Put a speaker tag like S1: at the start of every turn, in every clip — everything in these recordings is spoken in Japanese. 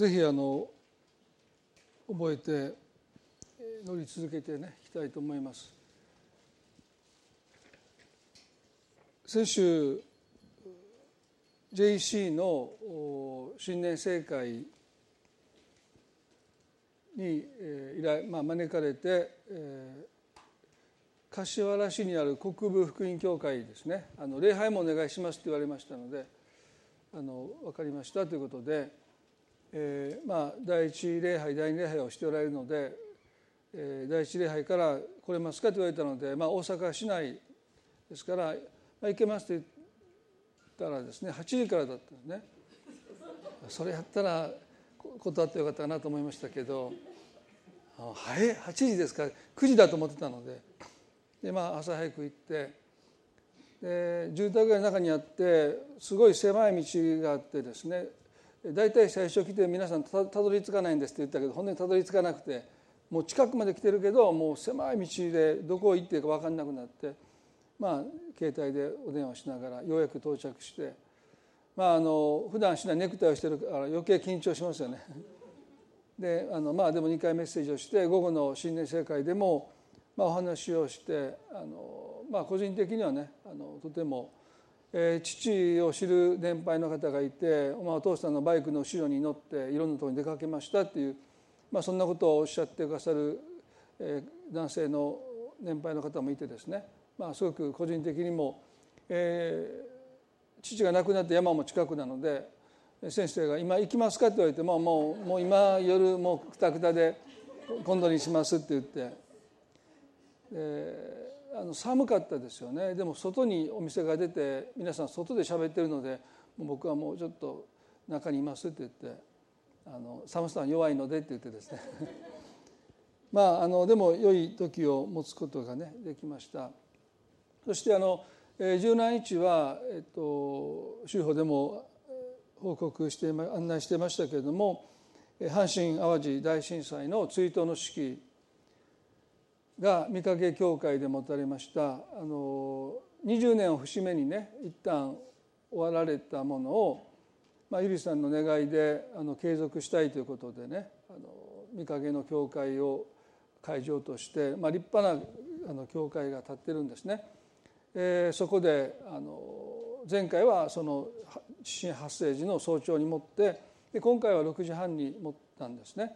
S1: ぜひあの覚えて乗り続けてねいきたいと思います。先週 JC の新年盛会に依頼、まあ、招かれて、えー、柏原市にある国部福音教会ですねあの礼拝もお願いしますと言われましたのであの分かりましたということで、えー、まあ第一礼拝第二礼拝をしておられるので、えー、第一礼拝から来れますかと言われたので、まあ、大阪市内ですから、まあ、行けますと言ったらですね8時からだったんですね。それやったら断ってよかったなと思いましたけどはい8時ですか9時だと思ってたのでで、まあ、朝早く行ってで住宅街の中にあってすごい狭い道があってですね大体最初来て皆さんたどり着かないんですって言ったけど本当にたどり着かなくてもう近くまで来てるけどもう狭い道でどこ行っていいか分かんなくなってまあ携帯でお電話しながらようやく到着して。まあ、あの普段しないネクタイをしてるから余計緊張しますよね。であのまあでも2回メッセージをして午後の新年生会でも、まあ、お話をしてあの、まあ、個人的にはねあのとても、え、父を知る年配の方がいて、まあ、お父さんのバイクの後ろに乗っていろんなところに出かけましたっていう、まあ、そんなことをおっしゃってくださる、え、男性の年配の方もいてですね、まあ、すごく個人的にも、えー、父が亡くなって山も近くなので先生が「今行きますか?」って言われてももうもう今夜もうくたくたで今度にしますって言ってであの寒かったですよね。でも外にお店が出て皆さん外で喋ってるので僕はもうちょっと中にいますって言ってあの寒さは弱いのでって言ってですね。まああのでも良い時を持つことがねできました。そしてあの17日は、えっと、州法でも報告して案内してましたけれども阪神・淡路大震災の追悼の式が御影教会で持たれましたあの20年を節目にね一旦終わられたものを、まあ、ゆりさんの願いであの継続したいということでねあの御影の教会を会場として、まあ、立派なあの教会が建ってるんですね。えー、そこであの前回はその地震発生時の早朝に持ってで今回は6時半に持ったんですね。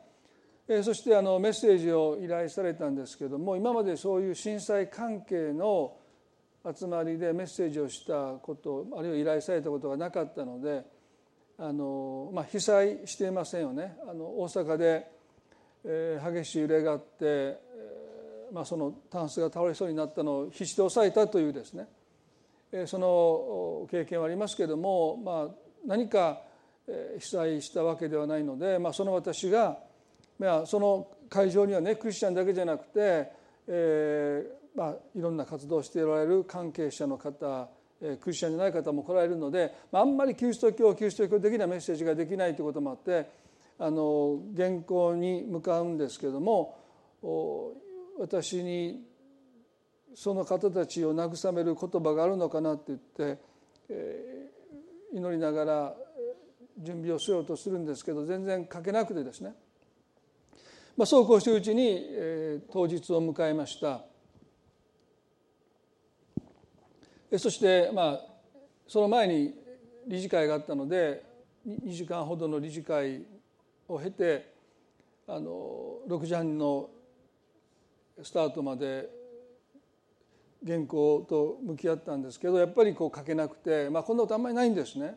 S1: え、そしてあのメッセージを依頼されたんですけども今までそういう震災関係の集まりでメッセージをしたことあるいは依頼されたことがなかったのであの、まあ、被災していませんよね。あの大阪で、えー、激しい揺れがあってえまあ、そのタンスが倒れそうになったのを必死で抑えたというですねえその経験はありますけども、まあ、何か被災したわけではないので、まあ、その私が、まあ、その会場にはねクリスチャンだけじゃなくて、えーまあ、いろんな活動をしておられる関係者の方クリスチャンじゃない方も来られるので、まあ、あんまりキリスト教キリスト教的なメッセージができないということもあってあの原稿に向かうんですけども私にその方たちを慰める言葉があるのかなって言って、えー、祈りながら準備をしようとするんですけど全然書けなくてですね、まあ、そうこうしてるうちに、えー、当日を迎えましたそしてまあその前に理事会があったので2時間ほどの理事会を経てあの6時半のスタートまで原稿と向き合ったんですけどやっぱりこう書けなくて、まあ、こんなことあんまりないんですね。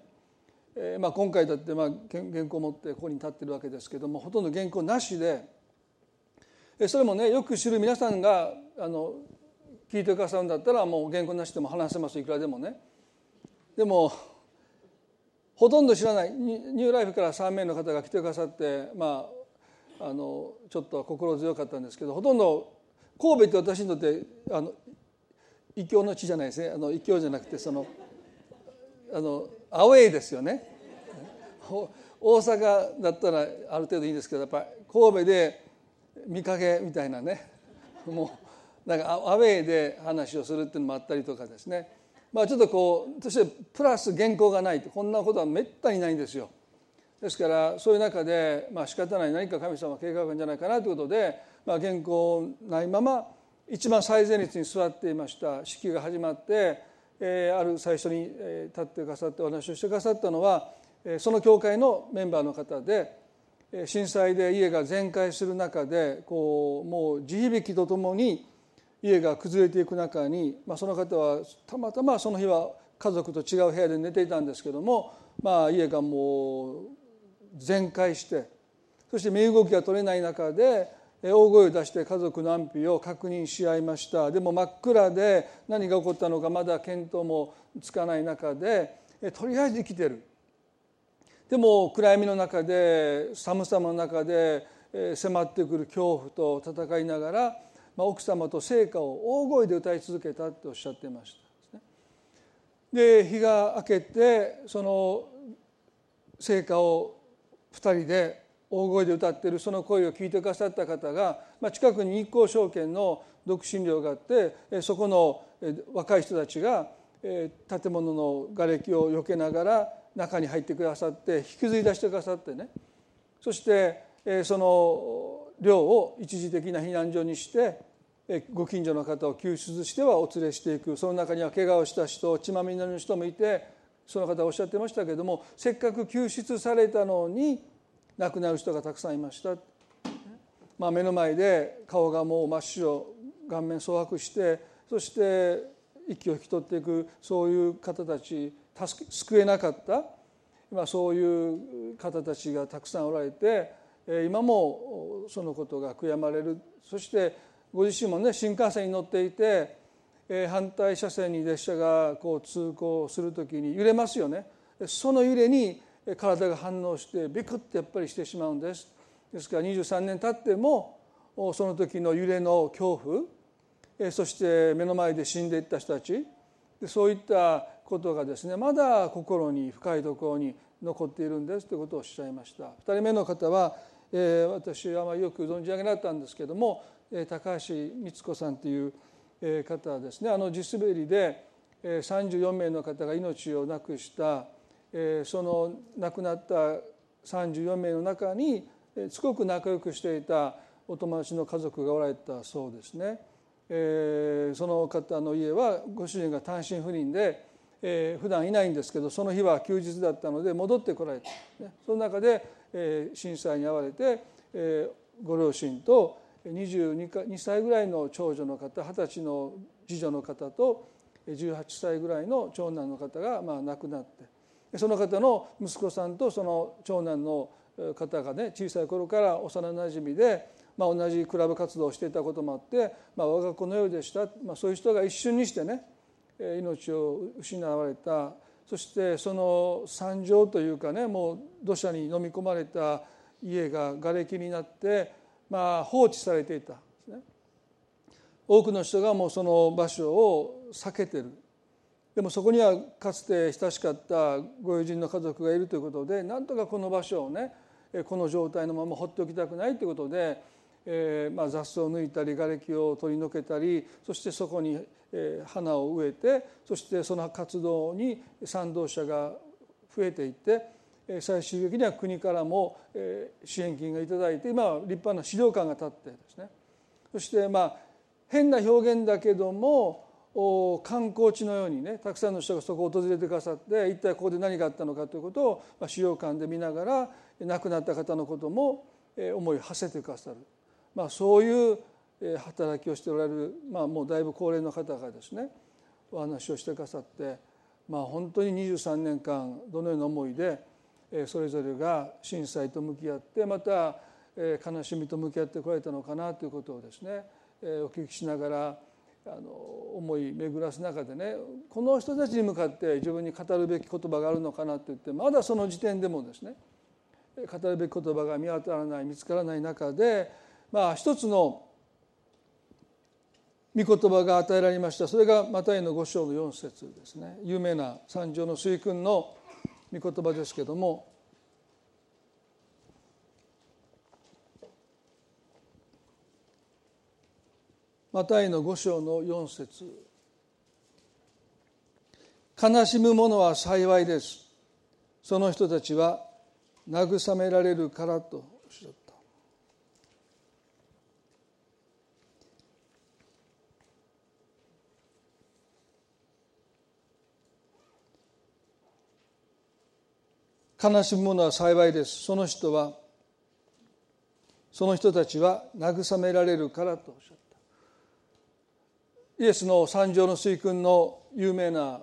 S1: えーまあ、今回だってまあ原稿を持ってここに立ってるわけですけどもほとんど原稿なしでそれもねよく知る皆さんがあの聞いてくださるんだったらもう原稿なしでも話せますいくらでもね。でもほとんど知らない。ニューライフから3名の方が来てくださってまああのちょっと心強かったんですけどほとんど神戸って私にとってあの異教の地じゃないですね。あの異教じゃなくてそのあのアウェイですよね。大阪だったらある程度いいんですけどやっぱり神戸で見かけみたいなね。もうなんかアウェイで話をするっていうのもあったりとかですね。まあちょっとこうそしてプラス原稿がないこんなことはめったにないんですよ。ですからそういう中でまあ仕方ない。何か神様は計画があるんじゃないかなということで、まあ、原稿ないまま一番最前列に座っていました。式が始まって、え、ある最初に立ってくださってお話をしてくださったのはその教会のメンバーの方で震災で家が全壊する中でこうもう地響きとともに家が崩れていく中に、まあ、その方はたまたまその日は家族と違う部屋で寝ていたんですけども、まあ、家がもう全壊してそして身動きが取れない中で大声を出して家族の安否を確認し合いました。でも真っ暗で何が起こったのかまだ見当もつかない中でとりあえず生きてる。でも暗闇の中で寒さの中で迫ってくる恐怖と戦いながらまあ奥様と聖歌を大声で歌い続けたっておっしゃってましたで日が明けてその聖歌を2人で大声で歌ってるその声を聞いてくださった方が、まあ、近くに日光証券の独身寮があってそこの若い人たちが建物の瓦礫を避けながら中に入ってくださって引きずり出してくださってね。そしてその寮を一時的な避難所にしてご近所の方を救出してはお連れしていく。その中には怪我をした人血まみれの人もいてその方おっしゃってましたけれどもせっかく救出されたのに亡くなる人がたくさんいました、まあ、目の前で顔がもう真っ白顔面蒼白してそして息を引き取っていくそういう方たち。助け救えなかった、まあ、そういう方たちがたくさんおられて今もそのことが悔やまれる。そしてご自身もね新幹線に乗っていて反対車線に列車がこう通行する時に揺れますよね。その揺れに体が反応してビクッてやっぱりしてしまうんです。ですから23年経ってもその時の揺れの恐怖そして目の前で死んでいった人たち。そういったことがですねまだ心に深いところに残っているんですということをおっしゃいました2人目の方は、えー、私はまあよく存じ上げなかったんですけども高橋光子さんという方はですねあの地滑りで34名の方が命を亡くしたその亡くなった34名の中にすごく仲良くしていたお友達の家族がおられたそうですね。その方の家はご主人が単身赴任でえ普段いないんですけどその日は休日だったので戻ってこられた、その中でえ震災に遭われてえご両親と22歳ぐらいの長女の方二十歳の次女の方と18歳ぐらいの長男の方がまあ亡くなってその方の息子さんとその長男の方がね小さい頃から幼なじみで、まあ、同じクラブ活動をしていたこともあって、まあ、我が子のようでした、まあ、そういう人が一瞬にしてね命を失われたそしてその惨状というかねもう土砂に飲み込まれた家が瓦礫になって、まあ、放置されていたんですね。多くの人がもうその場所を避けてるでもそこにはかつて親しかったご友人の家族がいるということでなんとかこの場所をねこの状態のまま放っておきたくないということで、えー、まあ雑草を抜いたり瓦礫を取り除けたりそしてそこに花を植えてそしてその活動に賛同者が増えていって最終的には国からも支援金が頂いて今は立派な資料館が建ってですね。そしてまあ変な表現だけども観光地のようにねたくさんの人がそこを訪れてくださって一体ここで何があったのかということを、まあ、資料館で見ながら亡くなった方のことも思いを馳せてくださる、まあ、そういう働きをしておられる、まあ、もうだいぶ高齢の方がですねお話をしてくださって、まあ、本当に23年間どのような思いでそれぞれが震災と向き合ってまた悲しみと向き合ってこられたのかなということをですねお聞きしながらあの思い巡らす中でねこの人たちに向かって自分に語るべき言葉があるのかなって言ってまだその時点でもですね語るべき言葉が見当たらない見つからない中でまあ一つの御言葉が与えられました。それがマタイの五章の4節ですね。有名な三条の水訓の御言葉ですけども。マタイの5章の4節。悲しむ者は幸いです。その人たちは慰められるからとおっしゃった。悲しむ者は幸いです。その人はその人たちは慰められるからとおっしゃった。イエスの三条の水訓の有名な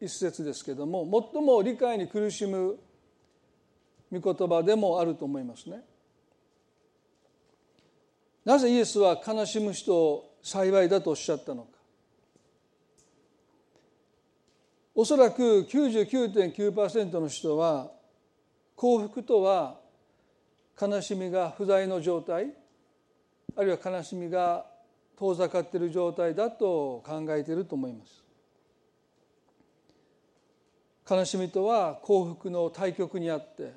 S1: 一節ですけども最も理解に苦しむ御言葉でもあると思いますね。なぜイエスは悲しむ人を幸いだとおっしゃったのか。おそらく99.9%の人は幸福とは悲しみが不在の状態あるいは悲しみが遠ざかっている状態だと考えていると思います。悲しみとは幸福の対極にあって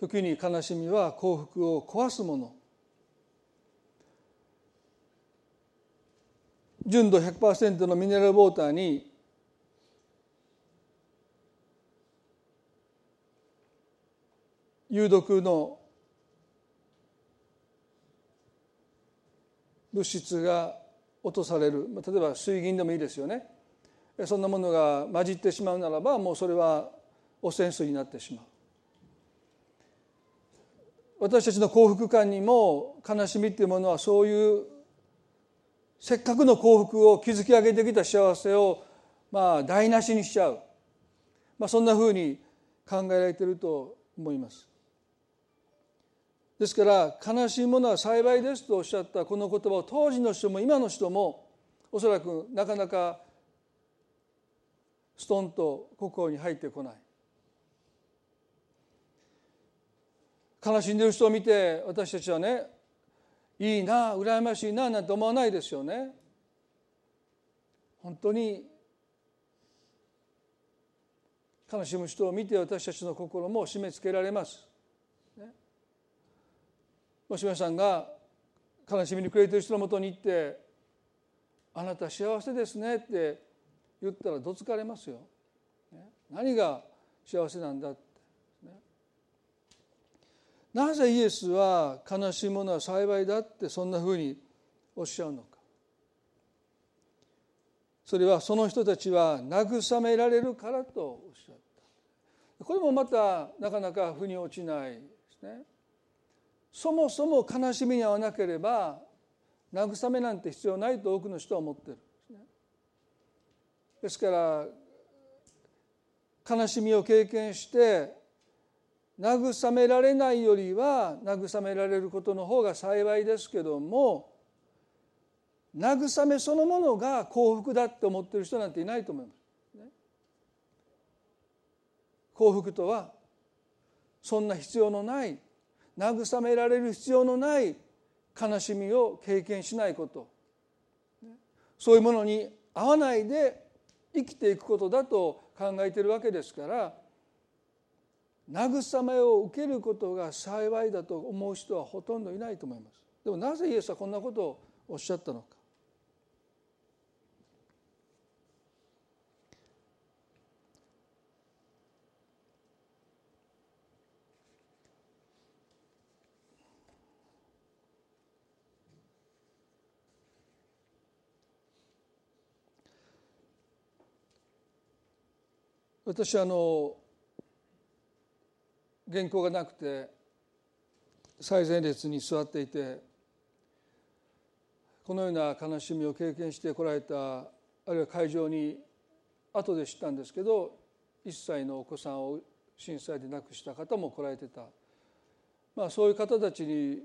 S1: 時に悲しみは幸福を壊すもの。純度100%のミネラルウォーターに有毒の物質が落とされる。例えば水銀でもいいですよね。そんなものが混じってしまうならばもうそれは汚染水になってしまう。私たちの幸福感にも悲しみっていうものはそういうせっかくの幸福を築き上げてきた幸せをまあ台無しにしちゃう、まあ、そんなふうに考えられていると思います。ですから悲しいものは幸いですとおっしゃったこの言葉を当時の人も今の人もおそらくなかなかストンと心に入ってこない。悲しんでる人を見て私たちはねいいな羨ましいななんて思わないですよね。本当に悲しむ人を見て私たちの心も締め付けられます。もし皆さんが悲しみに暮れている人のもとに行って「あなた幸せですね」って言ったらどつかれますよ。何が幸せなんだって、なぜイエスは悲しいものは幸いだってそんなふうにおっしゃるのか。それはその人たちは慰められるからとおっしゃった。これもまたなかなか腑に落ちないですね。そもそも悲しみに遭わなければ慰めなんて必要ないと多くの人は思ってるですから悲しみを経験して慰められないよりは慰められることの方が幸いですけども慰めそのものが幸福だって思ってる人なんていないと思います。幸福とはそんな必要のない慰められる必要のない悲しみを経験しないこと。そういうものに合わないで生きていくことだと考えているわけですから慰めを受けることが幸いだと思う人はほとんどいないと思います。でもなぜイエスはこんなことをおっしゃったのか。私あの原稿がなくて最前列に座っていてこのような悲しみを経験してこられたあるいは会場に後で知ったんですけど1歳のお子さんを震災で亡くした方も来られてた、まあ、そういう方たちに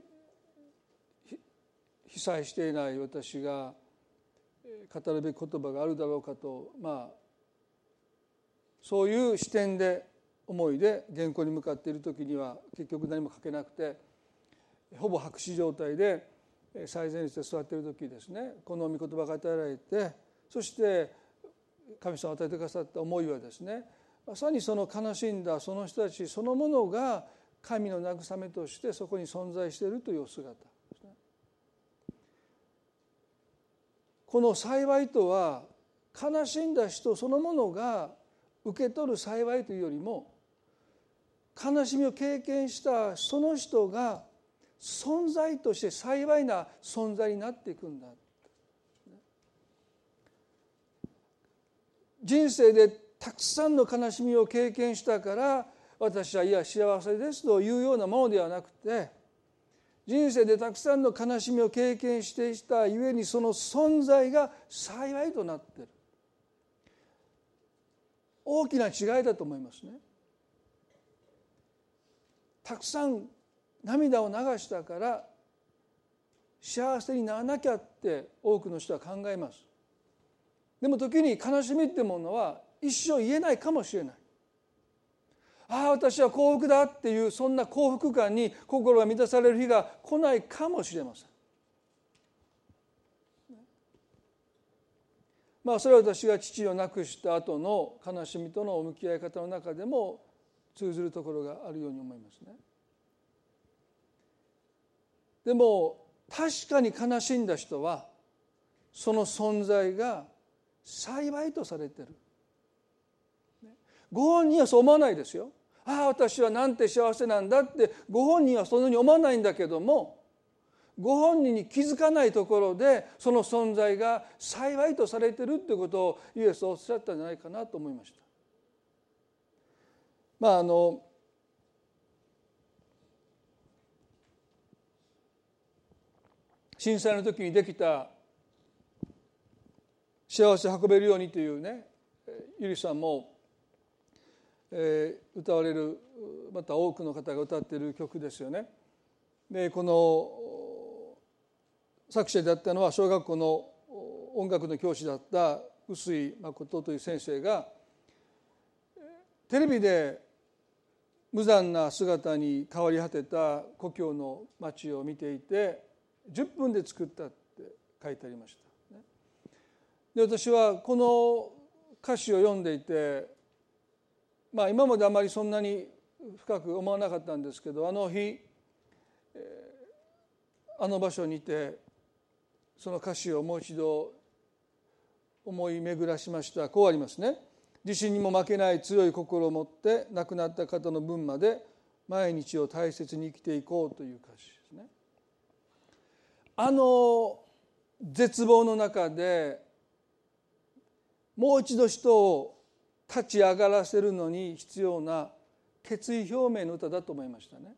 S1: 被災していない私が語るべき言葉があるだろうかとまあそういう視点で思いで原稿に向かっている時には結局何も書けなくてほぼ白紙状態で最前列で座っている時ですねこの御言葉が与えられてそして神様を与えてくださった思いはですねまさにその悲しんだその人たちそのものが神の慰めとしてそこに存在しているという姿ですね。この幸いとは悲しんだ人そのものが受け取る幸いというよりも悲しみを経験したその人が存在として幸いな存在になっていくんだ。人生でたくさんの悲しみを経験したから私はいや幸せですというようなものではなくて人生でたくさんの悲しみを経験していたゆえにその存在が幸いとなっている。大きな違いだと思いますね。たくさん涙を流したから幸せにならなきゃって多くの人は考えます。でも時に悲しみってものは一生言えないかもしれない。ああ私は幸福だっていうそんな幸福感に心が満たされる日が来ないかもしれません。まあそれは私が父を亡くした後の悲しみとの向き合い方の中でも通ずるところがあるように思いますね。でも確かに悲しんだ人はその存在が幸いとされてる。ご本人はそう思わないですよ。ああ私はなんて幸せなんだってご本人はそのように思わないんだけどもご本人に気づかないところでその存在が幸いとされてるってことをイエスはおっしゃったんじゃないかなと思いました。まああの震災の時にできた幸せ運べるようにというねゆりさんも、えー、歌われるまた多くの方が歌っている曲ですよね。でこの作者であったのは小学校の音楽の教師だった臼井誠という先生がテレビで無残な姿に変わり果てた故郷の町を見ていて10分で作ったって書いてありました。で私はこの歌詞を読んでいてまあ今まであまりそんなに深く思わなかったんですけどあの日あの場所にいてその歌詞をもう一度思い巡らしましたこうありますね。自信にも負けない強い心を持って亡くなった方の分まで毎日を大切に生きていこうという歌詞ですね。あの絶望の中でもう一度人を立ち上がらせるのに必要な決意表明の歌だと思いましたね。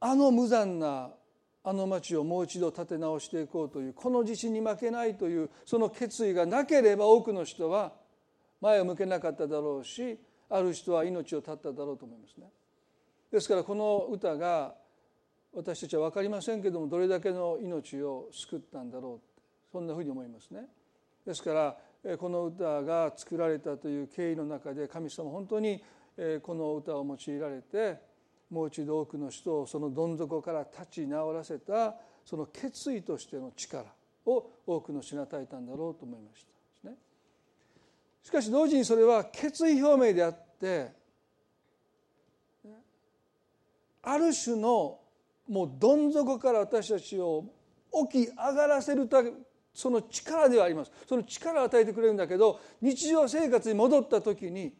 S1: あの無残なあの町をもう一度立て直していこうというこの地震に負けないというその決意がなければ多くの人は前を向けなかっただろうしある人は命を絶っただろうと思いますね。ですからこの歌が私たちは分かりませんけどもどれだけの命を救ったんだろうそんなふうに思いますね。ですからこの歌が作られたという経緯の中で神様本当にこの歌を用いられてもう一度多くの人をそのどん底から立ち直らせたその決意としての力を多くの人が与えたんだろうと思いました。しかし同時にそれは決意表明であってある種のもうどん底から私たちを起き上がらせるたその力ではありますその力を与えてくれるんだけど日常生活に戻った時に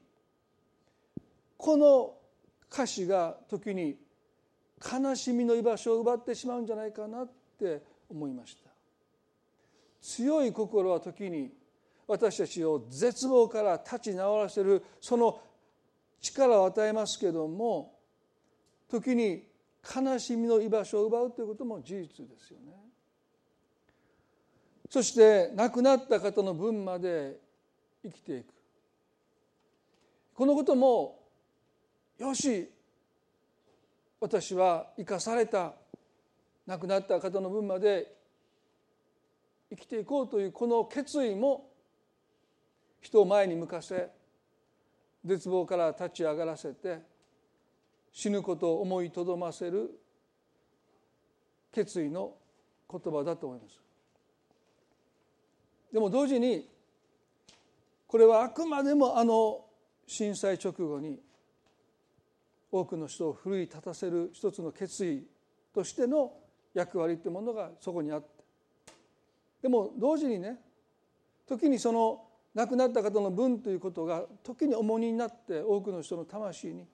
S1: この歌詞が時に悲しみの居場所を奪ってしまうんじゃないかなって思いました。強い心は時に私たちを絶望から立ち直らせるその力を与えますけども時に悲しみの居場所を奪うということも事実ですよね。そして亡くなった方の分まで生きていく。このこともよし私は生かされた亡くなった方の分まで生きていこうというこの決意も人を前に向かせ絶望から立ち上がらせて死ぬことを思いとどませる決意の言葉だと思います。でも同時にこれはあくまでもあの震災直後に多くの人を奮い立たせる一つの決意としての役割というものがそこにあって。でも同時にね時にその亡くなった方の分ということが時に重荷になって多くの人の魂に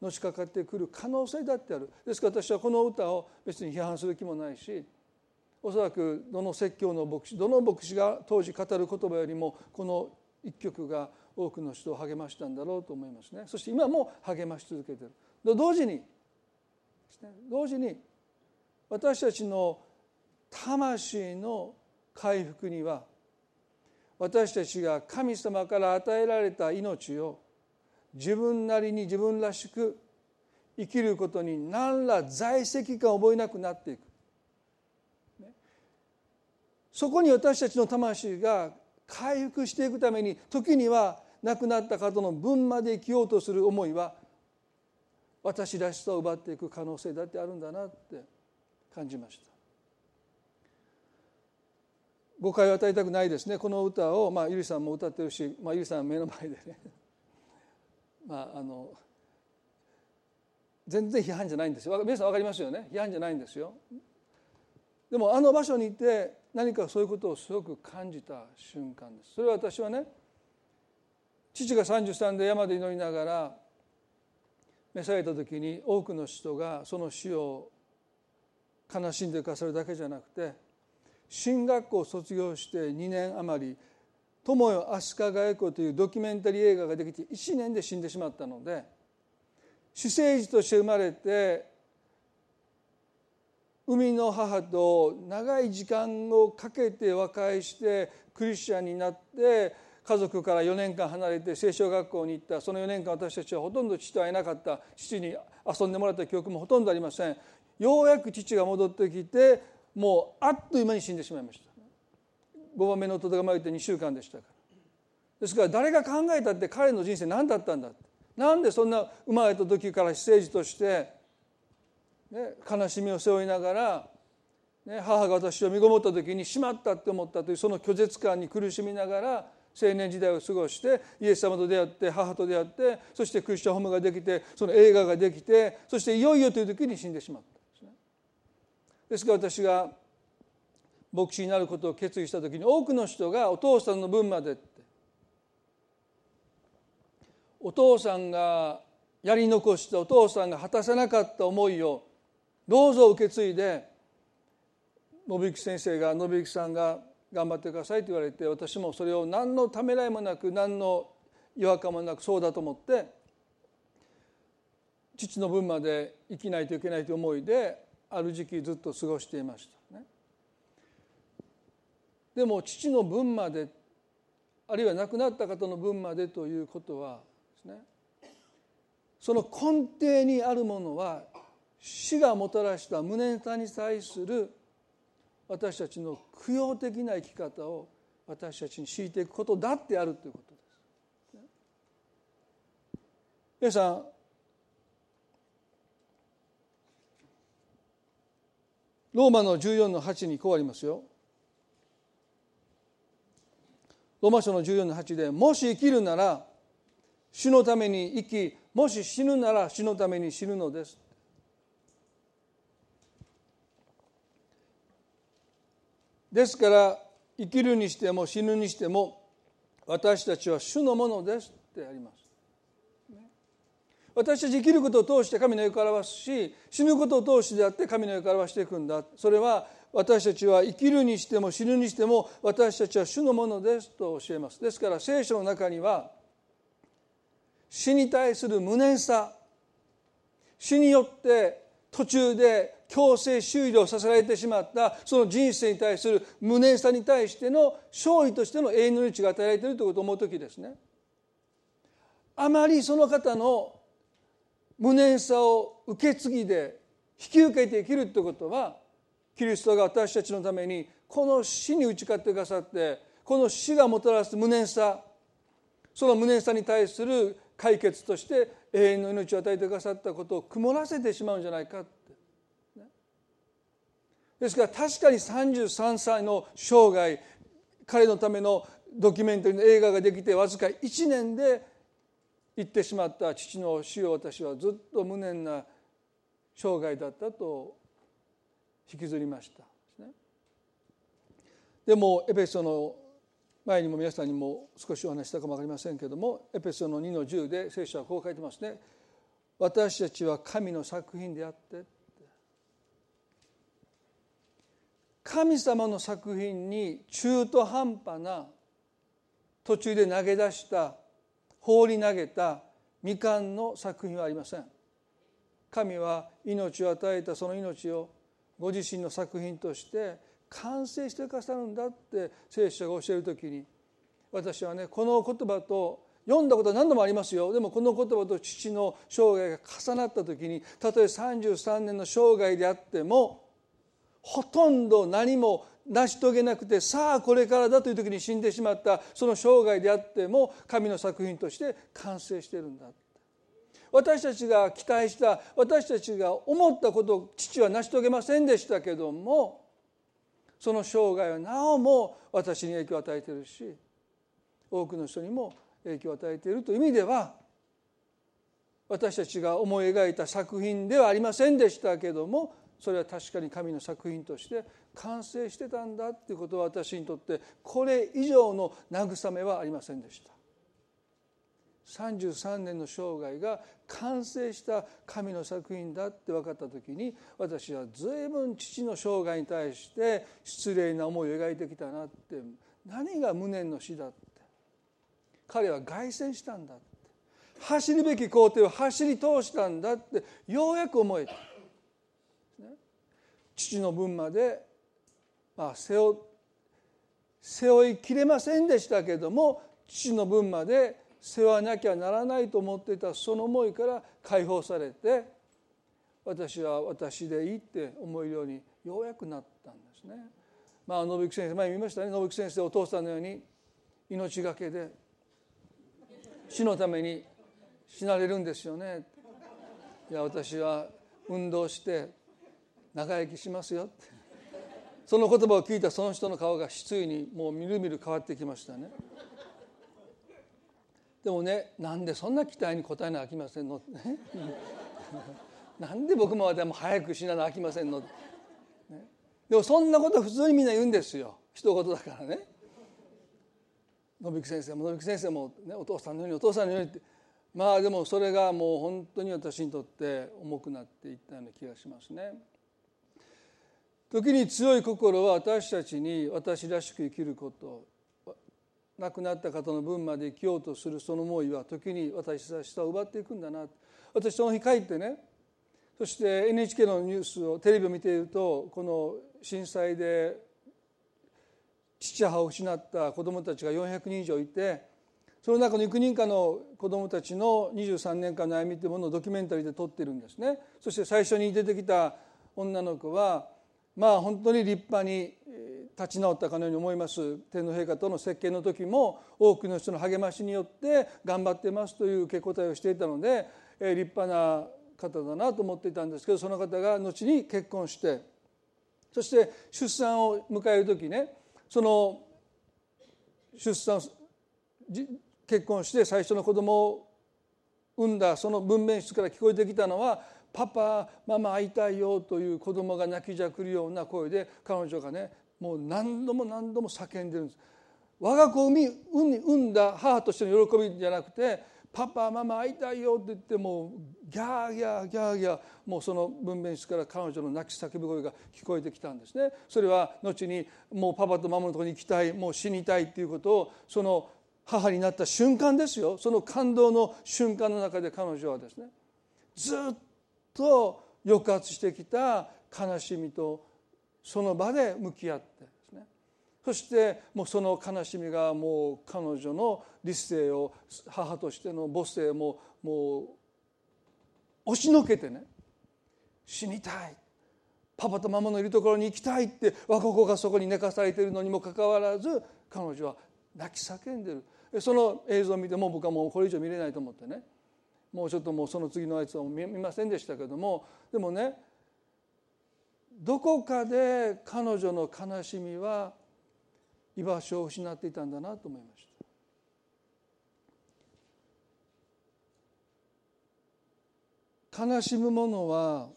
S1: のしかかってくる可能性だってある。ですから私はこの歌を別に批判する気もないしおそらくどの説教の牧師どの牧師が当時語る言葉よりもこの一曲が多くの人を励ましたんだろうと思いますね。そして今も励まし続けている同時に同時に私たちの魂の回復には私たちが神様から与えられた命を自分なりに自分らしく生きることに何ら在籍感を覚えなくなっていく。そこに私たちの魂が回復していくために時には亡くなった方の分まで生きようとする思いは私らしさを奪っていく可能性だってあるんだなって感じました。誤解を与えたくないですね。この歌を、まあ、ゆりさんも歌ってるし、まあ、ゆりさん目の前でね。まああの全然批判じゃないんですよ。皆さん分かりますよね？批判じゃないんですよ。でもあの場所にいて何かそういうことをすごく感じた瞬間です。それは私はね父が33で山で祈りながら召された時に多くの人がその死を悲しんでかさるだけじゃなくて進学校を卒業して2年余り「友よ飛鳥ヶ江子」というドキュメンタリー映画ができて1年で死んでしまったので私生児として生まれて生みの母と長い時間をかけて和解してクリスチャンになって家族から4年間離れて聖書学校に行った。その4年間私たちはほとんど父と会えなかった。父に遊んでもらった記憶もほとんどありません。ようやく父が戻ってきてもうあっという間に死んでしまいました。5番目の夫が生まれて2週間でしたから。ですから誰が考えたって彼の人生何だったんだなんでそんな生まれた時から私生児として、ね、悲しみを背負いながら、ね、母が私を身ごもった時にしまったって思ったというその拒絶感に苦しみながら青年時代を過ごしてイエス様と出会って母と出会ってそしてクリスチャンホームができてその映画ができてそしていよいよという時に死んでしまったんですね。ですから私が牧師になることを決意した時に多くの人がお父さんの分までってお父さんがやり残したお父さんが果たせなかった思いをどうぞ受け継いで信之先生が信之さんが頑張ってくださいと言われて私もそれを何のためらいもなく何の違和感もなくそうだと思って父の分まで生きないといけないという思いである時期ずっと過ごしていましたね。でも父の分まであるいは亡くなった方の分までということはですねその根底にあるものは死がもたらした無念さに対する私たちの供養的な生き方を私たちに強いていくことだってあるということです。皆さんローマの14の8にこうありますよ。ローマ書の14の8でもし生きるなら死のために生きもし死ぬなら死のために死ぬのです。ですから生きるにしても死ぬにしても私たちは主のものですってあります。私たち生きることを通して神の世から表すし死ぬことを通してであって神の世から表していくんだそれは私たちは生きるにしても死ぬにしても私たちは主のものですと教えますですから聖書の中には死に対する無念さ死によって途中で強制終了させられてしまったその人生に対する無念さに対しての勝利としての永遠の命が与えられているということを思う時ですねあまりその方の無念さを受け継ぎで引き受けて生きるということはキリストが私たちのためにこの死に打ち勝ってくださってこの死がもたらす無念さその無念さに対する解決として永遠の命を与えてくださったことを曇らせてしまうんじゃないか。ですから確かに33歳の生涯彼のためのドキュメンタリーの映画ができてわずか1年で言ってしまった父の死を私はずっと無念な生涯だったと引きずりました。でもエペソの前にも皆さんにも少しお話したかも分かりませんけれどもエペソの2の10で聖書はこう書いてますね。私たちは神の作品であって神様の作品に中途半端な途中で投げ出した放り投げた未完の作品はありません。神は命を与えたその命をご自身の作品として完成してくださるんだって聖書が教える時に私はねこの言葉と読んだことは何度もありますよ。でもこの言葉と父の生涯が重なった時にたとえ33年の生涯であってもほとんど何も成し遂げなくてさあこれからだという時に死んでしまったその生涯であっても神の作品として完成してるんだ。私たちが期待した私たちが思ったことを父は成し遂げませんでしたけどもその生涯はなおも私に影響を与えているし多くの人にも影響を与えているという意味では私たちが思い描いた作品ではありませんでしたけどもそれは確かに神の作品として完成してたんだっていうことは私にとってこれ以上の慰めはありませんでした。33年の生涯が完成した神の作品だって分かった時に私は随分父の生涯に対して失礼な思いを描いてきたなって。何が無念の死だって。彼は凱旋したんだって。走るべき工程を走り通したんだってようやく思えた。父の分まで、まあ、背負背負いきれませんでしたけども父の分まで背負わなきゃならないと思っていたその思いから解放されて私は私でいいって思えるようにようやくなったんですね。まあ信行先生前見ましたね信行先生お父さんのように命がけで死のために死なれるんですよね。いや私は運動して長生きしますよ。ってその言葉を聞いたその人の顔が失意にもうみるみる変わってきましたね。でもねなんでそんな期待に応えなあきませんの？なんで僕もでも早く死ななあきませんの、ね、でもそんなこと普通にみんな言うんですよ。一言だからね。信行先生も信行先生も、ね、お父さんのようにお父さんのようにって。まあでもそれがもう本当に私にとって重くなっていったような気がしますね。時に強い心は私たちに私らしく生きること。亡くなった方の分まで生きようとするその思いは時に私たちと奪っていくんだな。私その日帰ってねそして NHK のニュースをテレビを見ているとこの震災で父母を失った子どもたちが400人以上いてその中の幾人かの子どもたちの23年間の歩みというものをドキュメンタリーで撮ってるんですね。そして最初に出てきた女の子はまあ本当に立派に立ち直ったかのように思います。天皇陛下との接見の時も多くの人の励ましによって頑張ってますという受け答えをしていたので立派な方だなと思っていたんですけどその方が後に結婚してそして出産を迎える時ねその出産結婚して最初の子供を産んだその分娩室から聞こえてきたのは「パパママ会いたいよ」という子供が泣きじゃくるような声で彼女がねもう何度も何度も叫んでるんです。我が子を産み産んだ母としての喜びじゃなくてパパママ会いたいよって言ってもうギャーギャーギャーギャーもうその分娩室から彼女の泣き叫び声が聞こえてきたんですね。それは後にもうパパとママのところに行きたいもう死にたいっていうことをその母になった瞬間ですよ。その感動の瞬間の中で彼女はですねずっと抑圧してきた悲しみとその場で向き合ってですね。そしてもうその悲しみがもう彼女の理性を母としての母性ももう押しのけてね。死にたい。パパとママのいるところに行きたいって我が子がそこに寝かされているのにもかかわらず彼女は泣き叫んでる。その映像を見ても僕はもうこれ以上見れないと思ってね。もうちょっともうその次のやつは見ませんでしたけどもでもねどこかで彼女の悲しみは居場所を失っていたんだなと思いました。悲しむ者は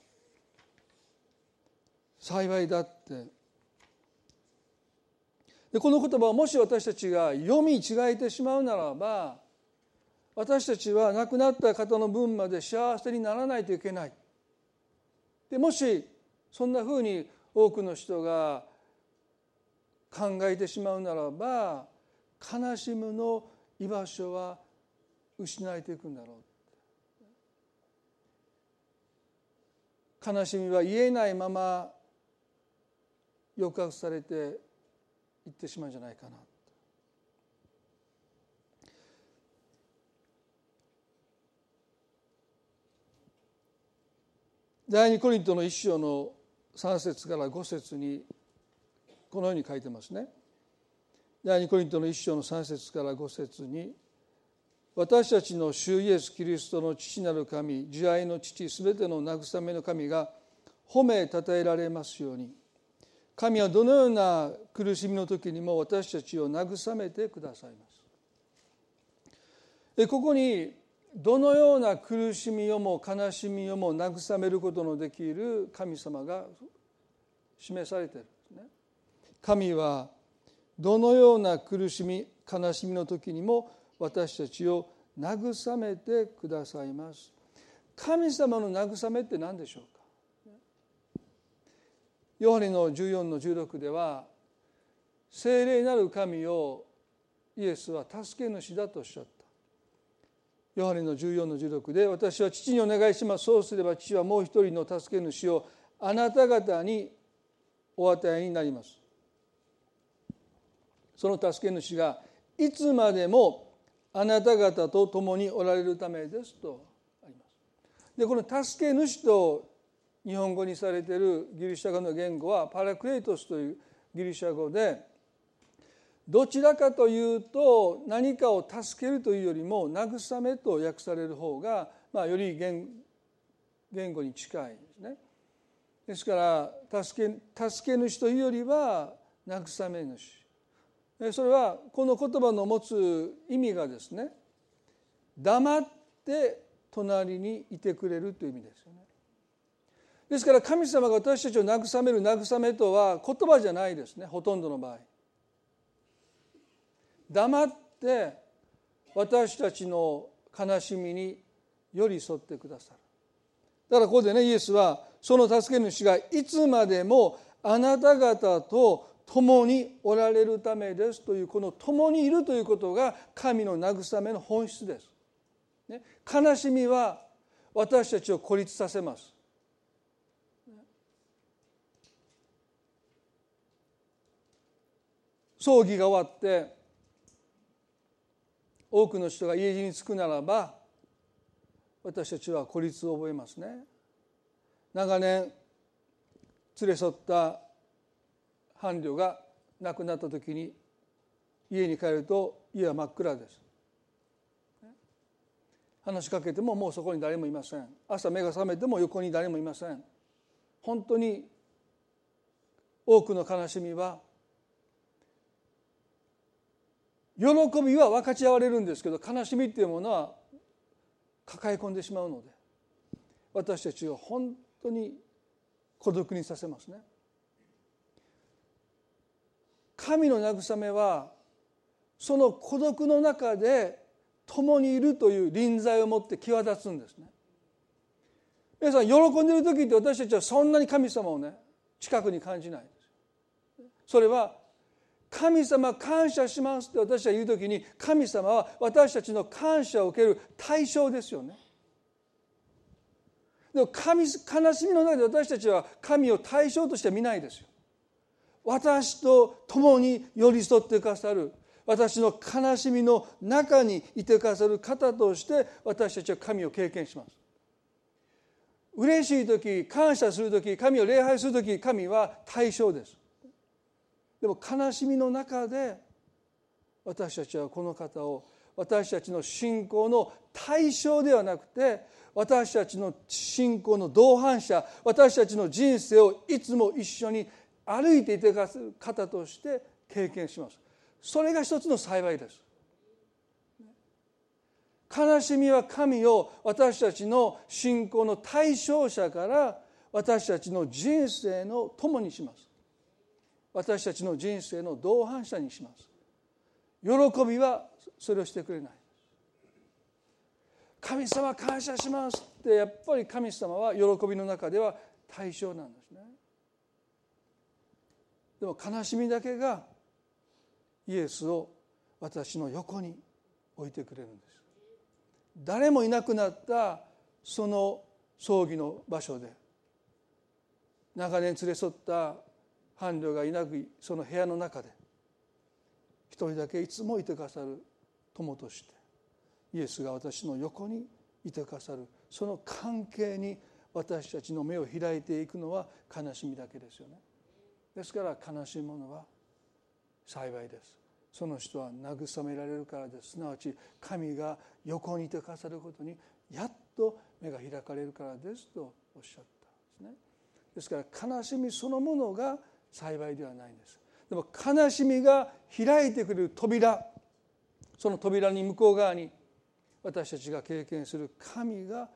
S1: 幸いだって。でこの言葉をもし私たちが読み違えてしまうならば私たちは亡くなった方の分まで幸せにならないといけない。でもしそんなふうに多くの人が考えてしまうならば悲しむの居場所は失われていくんだろう。悲しみは言えないまま抑圧されていってしまうんじゃないかな。第二コリントの一章の3節から5節にこのように書いてますね。第二コリントの一章の3節から5節に私たちの主イエス・キリストの父なる神慈愛の父すべての慰めの神が褒めたたえられますように神はどのような苦しみの時にも私たちを慰めてくださいます。ここにどのような苦しみをも悲しみをも慰めることのできる神様が示されているんですね。神はどのような苦しみ悲しみの時にも私たちを慰めてくださいます。神様の慰めって何でしょうか？ヨハネの14の16では聖霊なる神をイエスは助け主だとおっしゃった。ヨハネの14の16で私は父にお願いします。そうすれば父はもう一人の助け主をあなた方にお与えになります。その助け主がいつまでもあなた方と共におられるためですとあります。でこの助け主と日本語にされているギリシャ語の言語はパラクレイトスというギリシャ語でどちらかというと何かを助けるというよりも慰めと訳される方が、まあ、より言言語に近いですね。ですから助け助け主というよりは慰め主それはこの言葉の持つ意味がですね黙って隣にいてくれるという意味ですよね。ですから神様が私たちを慰める慰めとは言葉じゃないですねほとんどの場合。黙って私たちの悲しみに寄り添ってくださるだからここでねイエスはその助け主がいつまでもあなた方と共におられるためですというこの共にいるということが神の慰めの本質です。ね、悲しみは私たちを孤立させます。葬儀が終わって多くの人が家路に着くならば私たちは孤立を覚えますね。長年連れ添った伴侶が亡くなった時に家に帰ると家は真っ暗です。話しかけてももうそこに誰もいません。朝目が覚めても横に誰もいません。本当に多くの悲しみは喜びは分かち合われるんですけど悲しみっていうものは抱え込んでしまうので私たちを本当に孤独にさせますね。神の慰めはその孤独の中で共にいるという臨在を持って際立つんですね。皆さん喜んでる時って私たちはそんなに神様をね近くに感じない。それは神様感謝しますって私は言う時に神様は私たちの感謝を受ける対象ですよね。でも神悲しみの中で私たちは神を対象として見ないですよ。私と共に寄り添ってくださる私の悲しみの中にいてくださる方として私たちは神を経験します。嬉しい時感謝する時神を礼拝する時神は対象です。でも悲しみの中で私たちはこの方を私たちの信仰の対象ではなくて私たちの信仰の同伴者私たちの人生をいつも一緒に歩いていてくださる方として経験します。それが一つの幸いです。悲しみは神を私たちの信仰の対象者から私たちの人生の友にします。私たちの人生の同伴者にします。喜びはそれをしてくれない。神様感謝しますってやっぱり神様は喜びの中では対象なんですね。でも悲しみだけがイエスを私の横に置いてくれるんです。誰もいなくなったその葬儀の場所で長年連れ添った伴侶がいなくその部屋の中で一人だけいつもいてくださる友としてイエスが私の横にいてくださる。その関係に私たちの目を開いていくのは悲しみだけですよね。ですから悲しいものは幸いです。その人は慰められるからです。すなわち神が横にいてくださることにやっと目が開かれるからですとおっしゃったんですね。ですから悲しみそのものが幸いではないんですでも悲しみが開いてくる扉その扉に向こう側に私たちが経験する神が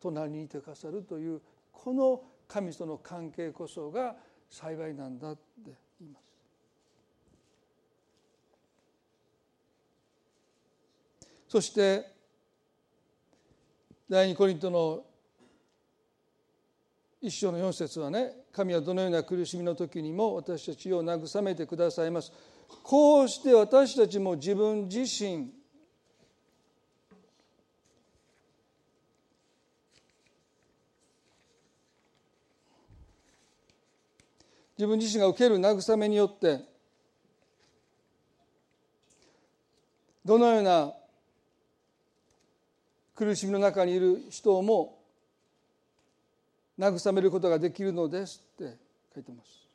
S1: 隣にいてくださるというこの神との関係こそが幸いなんだって言います。そして第二コリントの一章の四節はね神はどのような苦しみの時にも私たちを慰めてくださいます。こうして私たちも自分自身自分自身が受ける慰めによってどのような苦しみの中にいる人も慰めることができるのですって書いてます。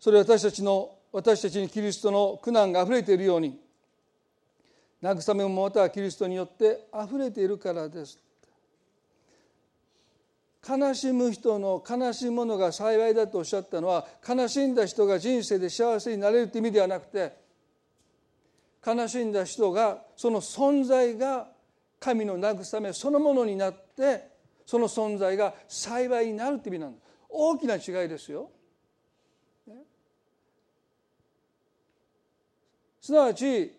S1: それは私たちの私たちにキリストの苦難があふれているように慰めもまたはキリストによってあふれているからです悲しむ人の悲しむものが幸いだとおっしゃったのは悲しんだ人が人生で幸せになれるという意味ではなくて悲しんだ人がその存在が神の慰めそのものになってその存在が幸いになるという意味なんです大きな違いですよ。すなわち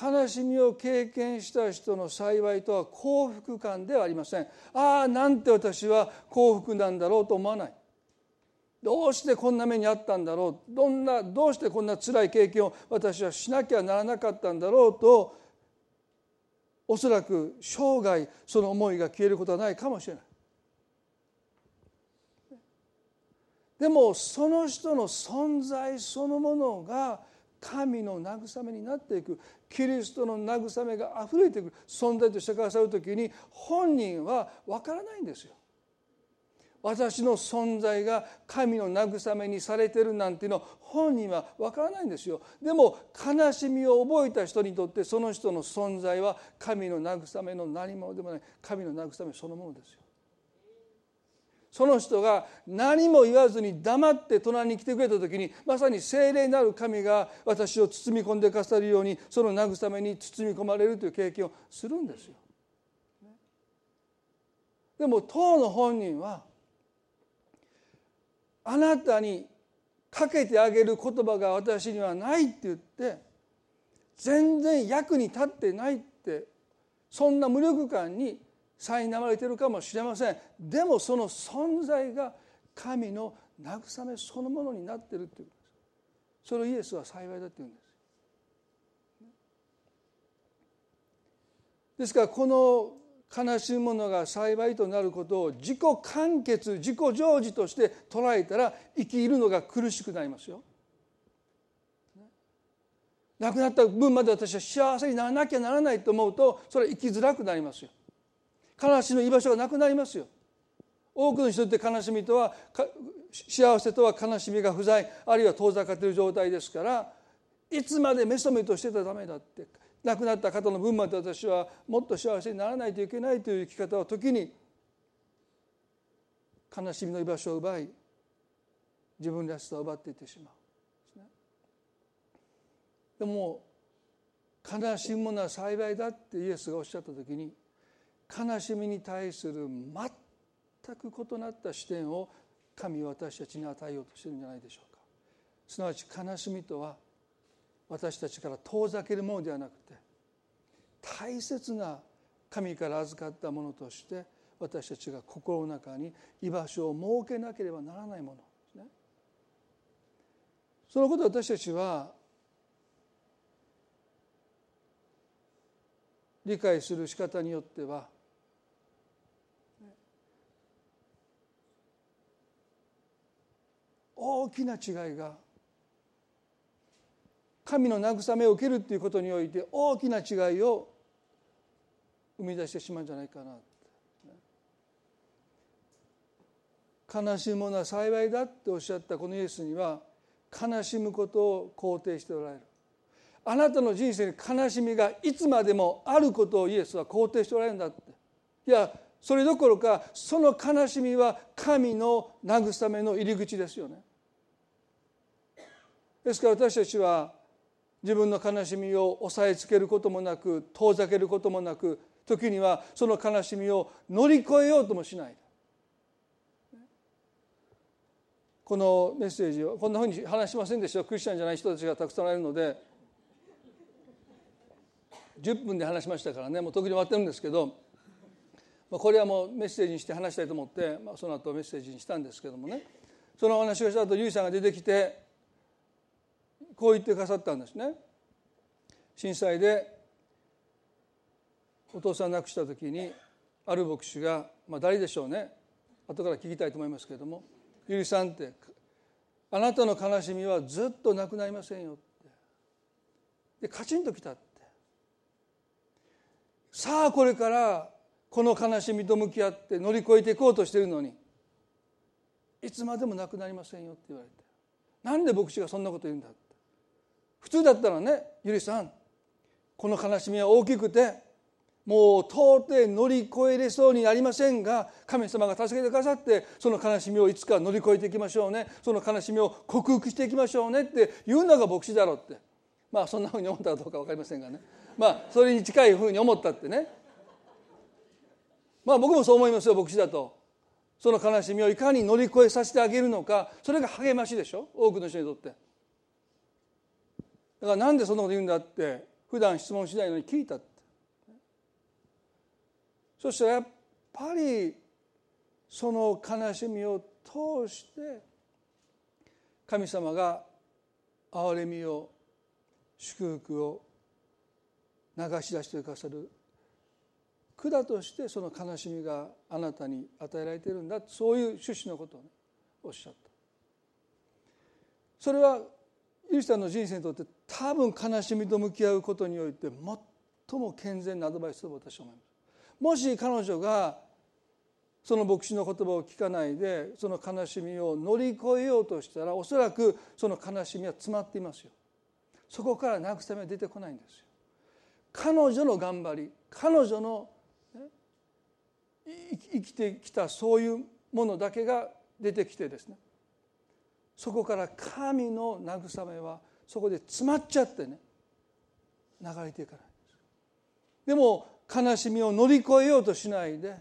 S1: 悲しみを経験した人の幸いとは幸福感ではありません。ああなんて私は幸福なんだろうと思わない。どうしてこんな目にあったんだろう。どんなどうしてこんな辛い経験を私はしなきゃならなかったんだろうとおそらく生涯その思いが消えることはないかもしれない。でもその人の存在そのものが神の慰めになっていく。キリストの慰めがあふれていく存在としてくださる時に本人は分からないんですよ。私の存在が神の慰めにされてるなんていうの本人は分からないんですよ。でも悲しみを覚えた人にとってその人の存在は神の慰めの何者でもない。神の慰めそのものですよ。その人が何も言わずに黙って隣に来てくれた時にまさに聖霊なる神が私を包み込んでくださるようにその慰めに包み込まれるという経験をするんですよ。でも当の本人はあなたにかけてあげる言葉が私にはないって言って全然役に立ってないってそんな無力感に苛まれてるかもしれません。でもその存在が神の慰めそのものになっているというそれをイエスは幸いだというんです。ですからこの悲しむものが幸いとなることを自己完結自己成就として捉えたら生きるのが苦しくなりますよ。亡くなった分まで私は幸せにならなきゃならないと思うとそれは生きづらくなりますよ。悲しみの居場所がなくなりますよ多くの人って悲しみとは幸せとは悲しみが不在あるいは遠ざかっている状態ですからいつまでメソメソしてたらダメだって亡くなった方の分まで私はもっと幸せにならないといけないという生き方を時に悲しみの居場所を奪い自分らしさを奪っていってしまう。でも悲しむものは幸いだってイエスがおっしゃった時に悲しみに対する全く異なった視点を神は私たちに与えようとしてるんじゃないでしょうか。すなわち悲しみとは私たちから遠ざけるものではなくて大切な神から預かったものとして私たちが心の中に居場所を設けなければならないものですね。そのことを私たちは理解する仕方によっては大きな違いが神の慰めを受けるということにおいて大きな違いを生み出してしまうんじゃないかな悲しむものは幸いだっておっしゃったこのイエスには悲しむことを肯定しておられる。あなたの人生に悲しみがいつまでもあることをイエスは肯定しておられるんだって。いやそれどころかその悲しみは神の慰めの入り口ですよね。ですから私たちは自分の悲しみを抑えつけることもなく遠ざけることもなく時にはその悲しみを乗り越えようともしない。このメッセージをこんなふうに話しませんでした。クリスチャンじゃない人たちがたくさんいるので10分で話しましたからね。もう時に終わってるんですけどこれはもうメッセージにして話したいと思って、まあ、その後メッセージにしたんですけどもね。その話をした後ゆいさんが出てきてこう言ってくださったんですね。震災でお父さん亡くした時にある牧師が、まあ、誰でしょうね。後から聞きたいと思いますけれども「ゆりさんってあなたの悲しみはずっとなくなりませんよ」って。でカチンときたって。さあこれからこの悲しみと向き合って乗り越えていこうとしているのにいつまでもなくなりませんよって言われて。なんで牧師がそんなこと言うんだ普通だったらねゆりさんこの悲しみは大きくてもう到底乗り越えれそうになりませんが神様が助けてくださってその悲しみをいつか乗り越えていきましょうね。その悲しみを克服していきましょうねっていうのが牧師だろうって。まあそんなふうに思ったかどうか分かりませんがね。まあそれに近いふうに思ったってね。まあ僕もそう思いますよ牧師だと。その悲しみをいかに乗り越えさせてあげるのかそれが励ましでしょ多くの人にとって。だからなんでそんなこと言うんだって普段質問しないのに聞いたって。そしたらやっぱりその悲しみを通して神様が憐れみを祝福を流し出してくださる管としてその悲しみがあなたに与えられているんだそういう趣旨のことを、ね、おっしゃった。それはイリさんの人生にとって多分悲しみと向き合うことにおいて最も健全なアドバイスと私は思います。もし彼女がその牧師の言葉を聞かないでその悲しみを乗り越えようとしたらおそらくその悲しみは詰まっていますよ。そこから慰めは出てこないんですよ。彼女の頑張り彼女の、ね、生きてきたそういうものだけが出てきてですね。そこから神の慰めはそこで詰まっちゃってね流れていかない。んですでも悲しみを乗り越えようとしないで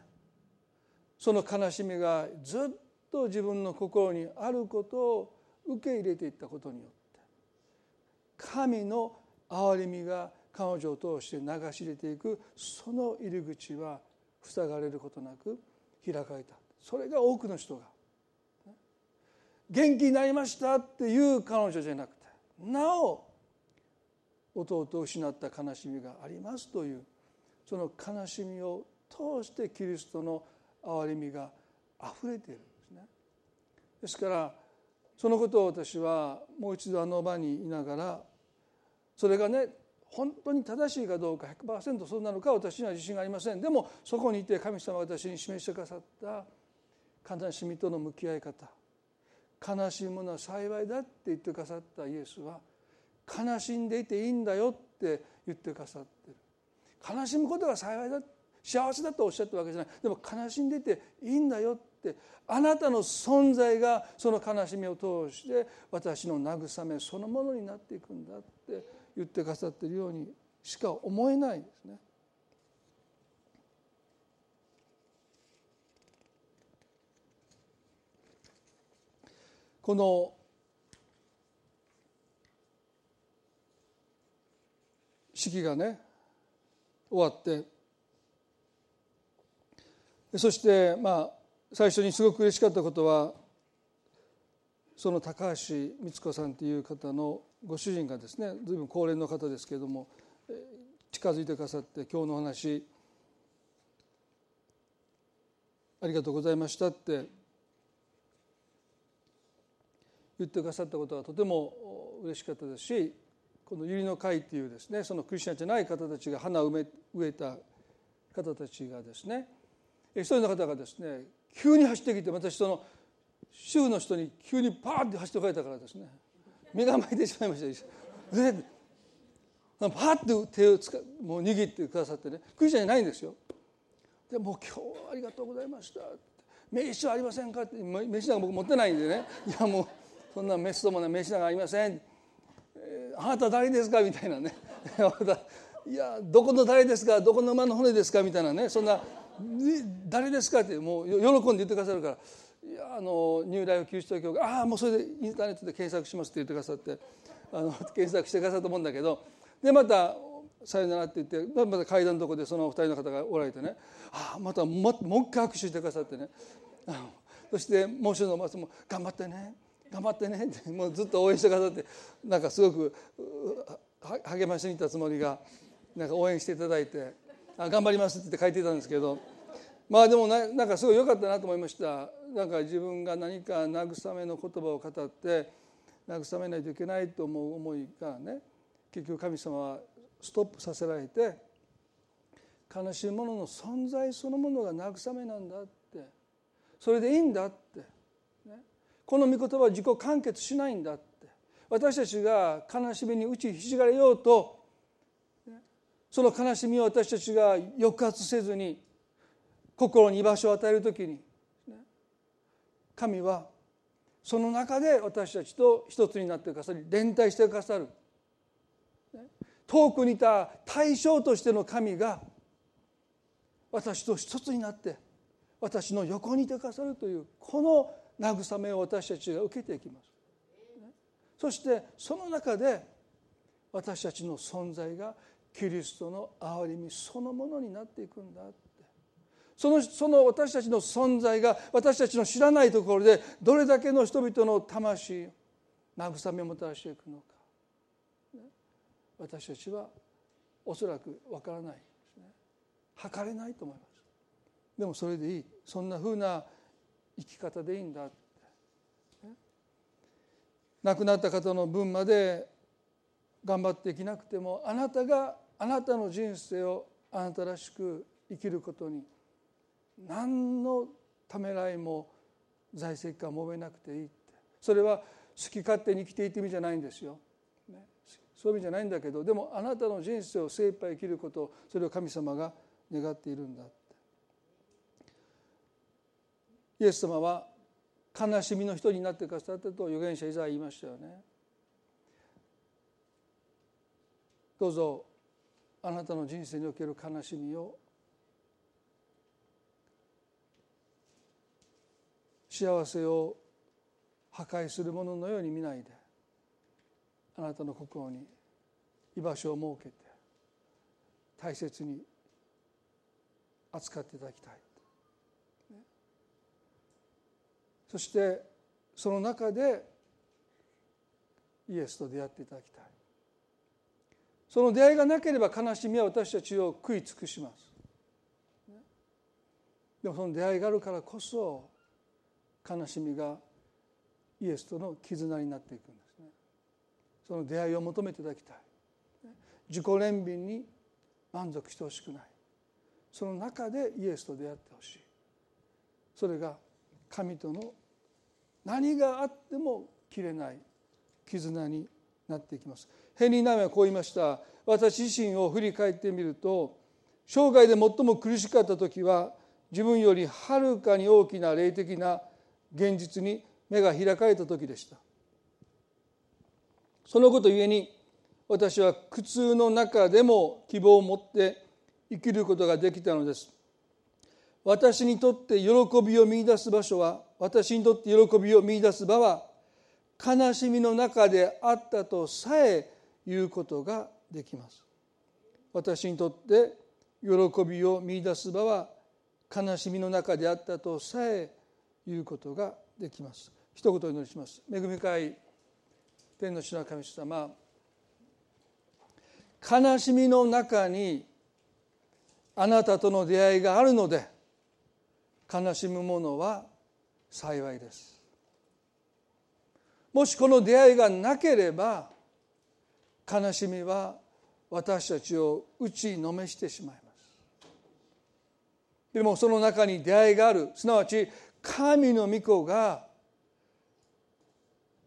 S1: その悲しみがずっと自分の心にあることを受け入れていったことによって神の憐れみが彼女を通して流し入れていくその入り口は塞がれることなく開かれた。それが多くの人が元気になりましたっていう彼女じゃなくてなお弟を失った悲しみがありますというその悲しみを通してキリストの憐れみがあふれているんですね。ですからそのことを私はもう一度あの場にいながらそれがね本当に正しいかどうか100%そうなのか私には自信がありませんでもそこにいて神様が私に示してくださった悲しみとの向き合い方悲しいものは幸いだって言ってくださったイエスは悲しんでいていいんだよって言ってくださってる悲しむことが幸いだ幸せだとおっしゃったわけじゃないでも悲しんでいていいんだよってあなたの存在がその悲しみを通して私の慰めそのものになっていくんだって言ってくださってるようにしか思えないんですね。この式がね終わって。そしてまあ最初にすごく嬉しかったことはその高橋光子さんという方のご主人がですね随分高齢の方ですけれども近づいてくださって今日のお話ありがとうございましたって言ってくださったことがとても嬉しかったですしこの百合の会っていうですねそのクリスチャンじゃない方たちが花を植えた方たちがですね一人の方がですね急に走ってきて私その州の人に急にパーって走ってこられたからですね目が巻いてしまいました。でパーって手をつかもう握ってくださってねクリスチャンじゃないんですよ。でもう今日はありがとうございました名刺はありませんかって。名刺なんか僕持ってないんでね。いやもうそんなメスともな名刺なんかありません、えー、あなた誰ですか？みたいなね。いやどこの誰ですか？どこの馬の骨ですか？みたいなね。そんな誰ですか？ってもう喜んで言ってくださるから。いやあのニューライフキリスト教会ああもうそれでインターネットで検索しますって言ってくださってあの検索してくださったと思うんだけど。でまた「さよなら」って言ってまた階段のとこでそのお二人の方がおられてね。ああまたももう一回握手してくださってね。そしてもう一度の松も「頑張ってね。頑張ってね」ってもうずっと応援してくださってなんかすごく励ましに行ったつもりがなんか応援していただいて「あ頑張ります」って書いてたんですけどまあでもなんかすごい良かったなと思いました。なんか自分が何か慰めの言葉を語って慰めないといけないと思う思いがね結局神様はストップさせられて悲しいものの存在そのものが慰めなんだって。それでいいんだって、この御言葉は自己完結しないんだって。私たちが悲しみに打ちひしがれようとその悲しみを私たちが抑圧せずに心に居場所を与える時に神はその中で私たちと一つになってくださり連帯してくださる。遠くにいた対象としての神が私と一つになって私の横にいてくださるというこの慰めを私たちが受けていきます。そしてその中で私たちの存在がキリストの憐れみそのものになっていくんだって。そのその私たちの存在が私たちの知らないところでどれだけの人々の魂慰めをもたらしていくのか。私たちはおそらくわからないですね。測れないと思います。でもそれでいい。そんなふうな生き方でいいんだ。亡くなった方の分まで頑張っていきなくてもあなたがあなたの人生をあなたらしく生きることに何のためらいも在籍感もめなくていいって。それは好き勝手に生きていって意味じゃないんですよ、そういう意味じゃないんだけどでもあなたの人生を精一杯生きることそれを神様が願っているんだ。イエス様は悲しみの人になってくださったと預言者イザヤ言いましたよね。どうぞあなたの人生における悲しみを幸せを破壊するもののように見ないであなたの心に居場所を設けて大切に扱っていただきたい、そしてその中でイエスと出会っていただきたい。その出会いがなければ悲しみは私たちを食い尽くします。でもその出会いがあるからこそ悲しみがイエスとの絆になっていくんですね。その出会いを求めていただきたい。自己憐憫に満足してほしくない。その中でイエスと出会ってほしい。それが神との何があっても切れない絆になっていきます。ヘンリー・ナメはこう言いました。私自身を振り返ってみると生涯で最も苦しかった時は自分よりはるかに大きな霊的な現実に目が開かれた時でした。そのことゆえに私は苦痛の中でも希望を持って生きることができたのです。私にとって喜びを見いだす場所は私にとって喜びを見いだす場は悲しみの中であったとさえ言うことができます。私にとって喜びを見いだす場は悲しみの中であったとさえ言うことができます。一言お祈りします。恵み深い天の主の神様悲しみの中にあなたとの出会いがあるので悲しむ者は幸いです。もしこの出会いがなければ悲しみは私たちを打ちのめしてしまいます。でもその中に出会いがある。すなわち神の御子が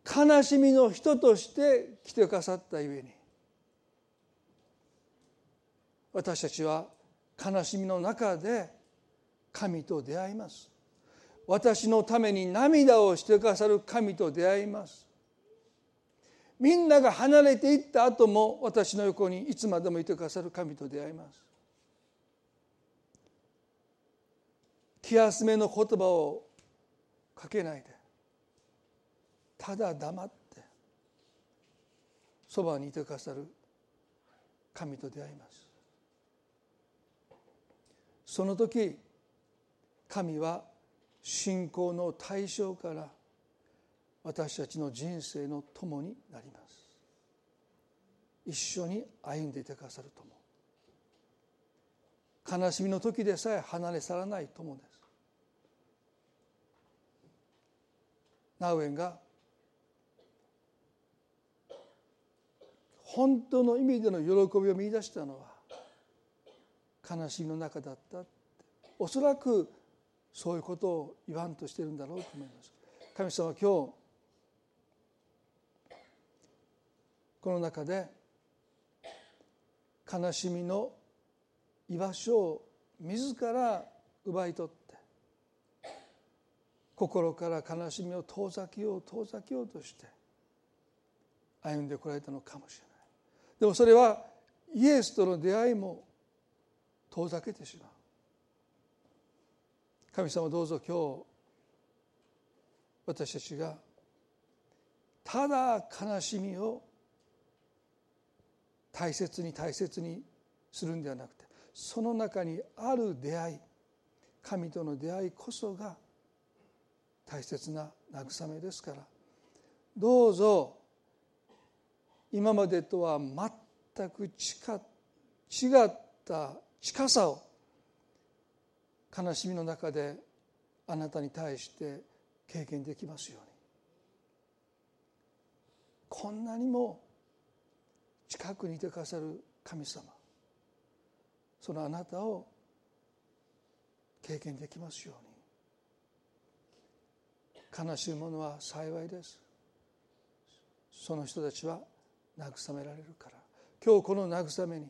S1: 悲しみの人として来てくださったゆえに私たちは悲しみの中で神と出会います。私のために涙をしてくださる神と出会います。みんなが離れていった後も私の横にいつまでもいてくださる神と出会います。気休めの言葉をかけないで。ただ黙って。そばにいてくださる神と出会います。その時神は信仰の対象から私たちの人生の友になります。一緒に歩んでいてくださる友。悲しみの時でさえ離れ去らない友です。ナウエンが本当の意味での喜びを見出したのは悲しみの中だったおそらくそういうことを言わんとしてるんだろうと思います。神様は今日この中で悲しみの居場所を自ら奪い取って心から悲しみを遠ざけよう遠ざけようとして歩んでこられたのかもしれない。でもそれはイエスとの出会いも遠ざけてしまう。神様どうぞ今日私たちがただ悲しみを大切に大切にするんではなくてその中にある出会い神との出会いこそが大切な慰めですからどうぞ今までとは全く違った近さを悲しみの中であなたに対して経験できますように。こんなにも近くにいてくださる神様。そのあなたを経験できますように。悲しいものは幸いです。その人たちは慰められるから。今日この慰めに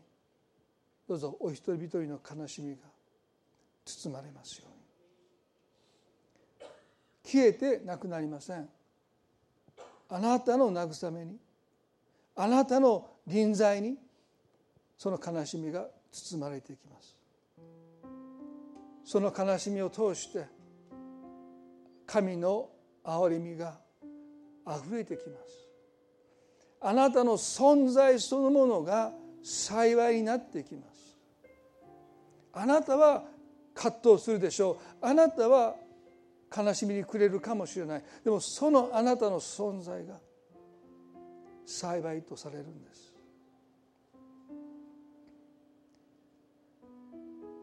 S1: どうぞお一人一人の悲しみが包まれますように。消えてなくなりません。あなたの慰めにあなたの臨在にその悲しみが包まれていきます。その悲しみを通して神の憐れみがあふれてきます。あなたの存在そのものが幸いになってきます。あなたは葛藤するでしょ。うあなたは悲しみに暮れるかもしれない。でもそのあなたの存在が幸いとされるんです。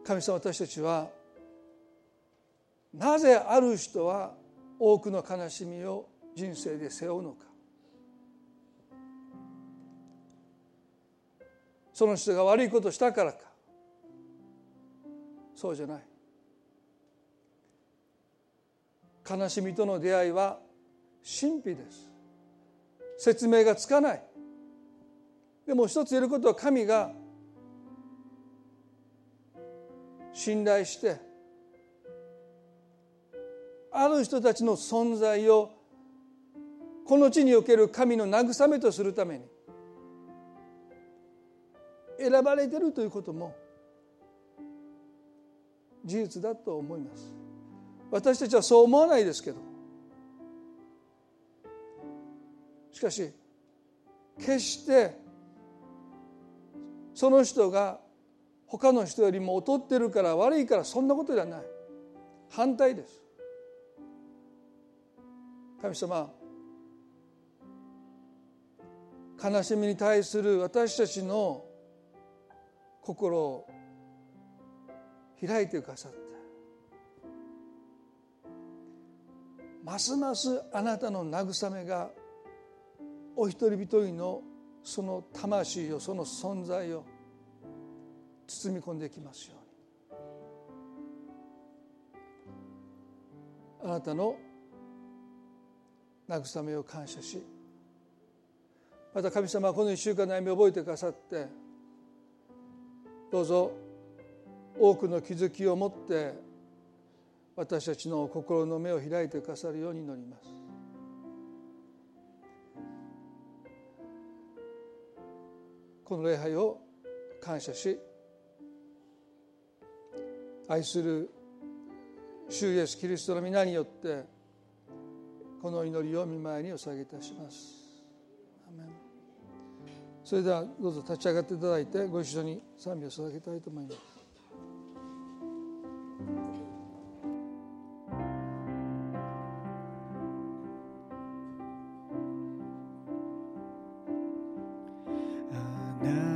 S1: 神様私たちはなぜある人は多くの悲しみを人生で背負うのか。その人が悪いことをしたからか。そうじゃない。悲しみとの出会いは神秘です。説明がつかない。でも一つ言えることは神が信頼してある人たちの存在をこの地における神の慰めとするために選ばれてるということも事実だと思います。私たちはそう思わないですけど。
S2: しかし決してその人が他の人よりも劣ってるから悪いからそんなことではない。反対です。神様悲しみに対する私たちの心を開いてくださってますますあなたの慰めがお一人一人のその魂をその存在を包み込んでいきますようにあなたの慰めを感謝しまた神様はこの1週間の歩みを覚えてくださってどうぞ多くの気づきを持って私たちの心の目を開いてくださるように祈ります。この礼拝を感謝し愛する主イエスキリストの皆によってこの祈りを見舞いにお捧げいたします。それではどうぞ立ち上がっていただいてご一緒に賛美を捧げたいと思います。now.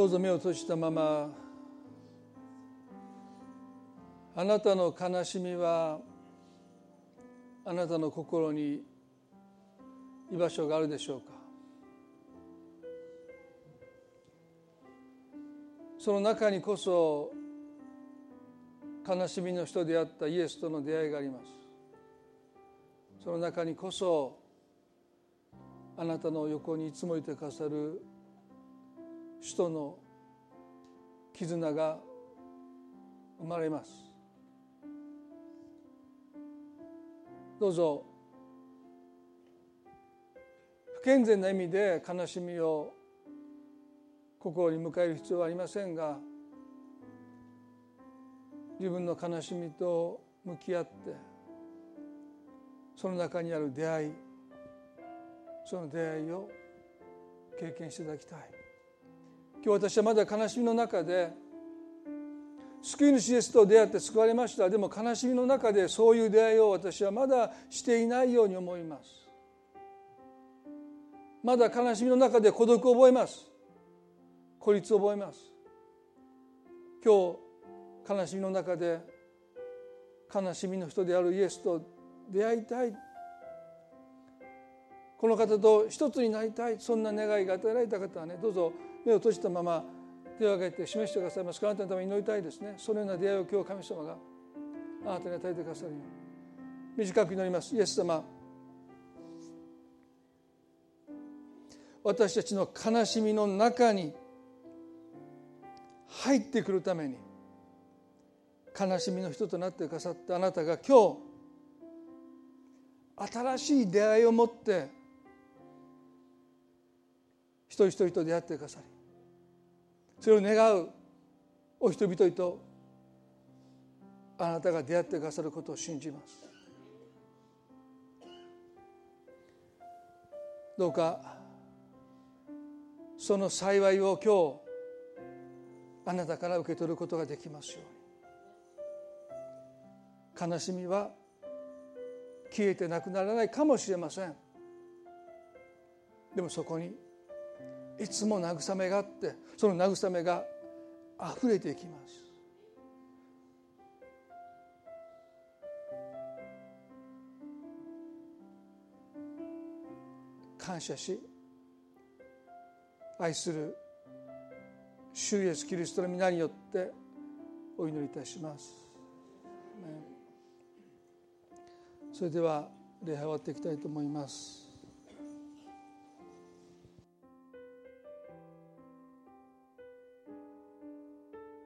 S2: どうぞ目を閉じたままあなたの悲しみはあなたの心に居場所があるでしょうか？その中にこそ悲しみの人であったイエスとの出会いがあります。その中にこそあなたの横にいつもいてくださる主との絆が生まれます。どうぞ
S1: 不健全な意味で悲しみを心に迎える必要はありませんが自分の悲しみと向き合ってその中にある出会いその出会いを経験していただきたい。今日私はまだ悲しみの中で救い主イエスと出会って救われました。でも悲しみの中でそういう出会いを私はまだしていないように思います。まだ悲しみの中で孤独を覚えます。孤立を覚えます。今日悲しみの中で悲しみの人であるイエスと出会いたい。この方と一つになりたい。そんな願いが与えられた方はねどうぞ目を閉じたまま手を挙げて示してくださいます。あなたのために祈りたいですね。そのような出会いを今日神様があなたに与えてくださるように。短く祈ります。イエス様私たちの悲しみの中に入ってくるために悲しみの人となってくださったあなたが今日新しい出会いを持って一人一人と出会ってくださりそれを願うお人々とあなたが出会ってくださることを信じます。どうかその幸いを今日あなたから受け取ることができますように。悲しみは消えてなくならないかもしれません。でもそこにいつも慰めがあってその慰めがあふれていきます感謝し愛する主イエスキリストの皆によってお祈りいたします。それでは礼拝終わっていきたいと思います。